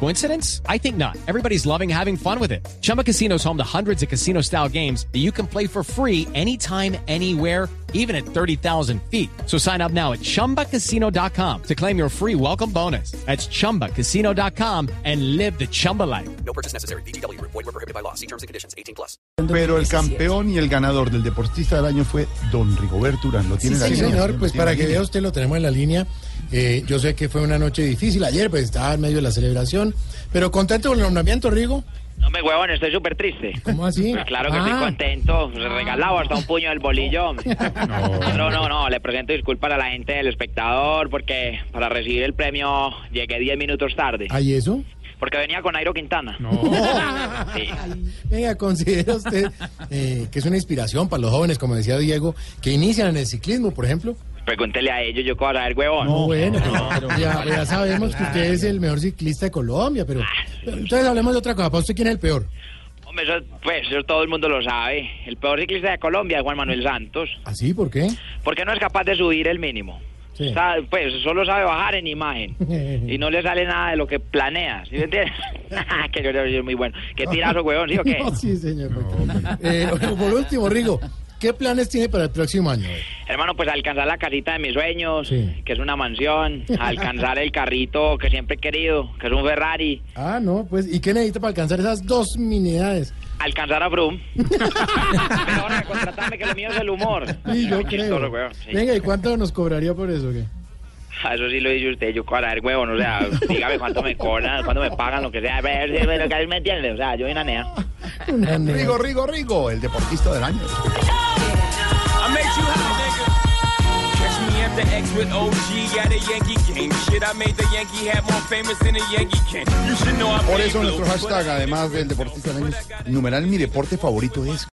Coincidence? I think not. Everybody's loving having fun with it. Chumba Casino is home to hundreds of casino style games that you can play for free anytime, anywhere, even at 30,000 feet. So sign up now at chumbacasino.com to claim your free welcome bonus. That's chumbacasino.com and live the Chumba life. No purchase necessary. BGW. Void were prohibited by law. See terms and conditions. 18 plus. Pero el campeón y el ganador del deportista del año fue don Rigoberto Urán. Lo tiene en la Sí, línea, señor, pues para que vea usted lo tenemos en la línea. Eh, yo sé que fue una noche difícil ayer, pues estaba en medio de la celebración, pero contento con el nombramiento, Rigo. No me huevón, estoy súper triste. ¿Cómo así? Pues claro que Ah, estoy contento. Regalado hasta un puño del bolillo. No. no, no, Le presento disculpas a la gente del espectador porque para recibir el premio llegué 10 minutos tarde. ¿Hay eso? Porque venía con Nairo Quintana. Sí. Venga, considera usted eh, que es una inspiración para los jóvenes, como decía Diego, que inician en el ciclismo, por ejemplo. Pregúntele a ellos, yo a saber, huevón. No, bueno, pero ya, ya sabemos que usted es el mejor ciclista de Colombia, pero, pero entonces hablemos de otra cosa. ¿Para usted quién es el peor? Hombre, eso, pues eso todo el mundo lo sabe. El peor ciclista de Colombia es Juan Manuel Santos. ¿Así? ¿Por qué? Porque no es capaz de subir el mínimo. Sí. Sabe- pues solo sabe bajar en imagen. y no le sale nada de lo que planea. ¿Sí me entiendes? que yo soy muy bueno. ¿Qué tirazo, huevón? ¿Sí o qué? No, sí, señor. Eh, por último, Rigo, ¿qué planes tiene para el próximo año? Hermano, pues alcanzar la casita de mis sueños, Sí. que es una mansión, alcanzar el carrito que siempre he querido, que es un Ferrari, Ah, no, pues, ¿y qué necesita para alcanzar esas dos minidades? alcanzar a Brum. Pero ahora contratarme que lo mío es el humor. Sí, yo Muy chistoso, creo. weón, sí. Venga, ¿y cuánto nos cobraría por eso? qué? Ah, Eso sí lo dice usted, yo para ver huevón, o sea, dígame cuánto me cobran, cuánto me pagan, lo que sea, a ver, me entiende, o sea, yo. Una nena. Rigo, Rigo, Rigo, el deportista del año. I made you hot, nigga. Catch me at the X with OG at a Yankee game. Shit, I made the Yankee hat more famous than a Yankee can. You should know I Por eso nuestro hashtag, además del deportista del año, numeral mi deporte favorito es.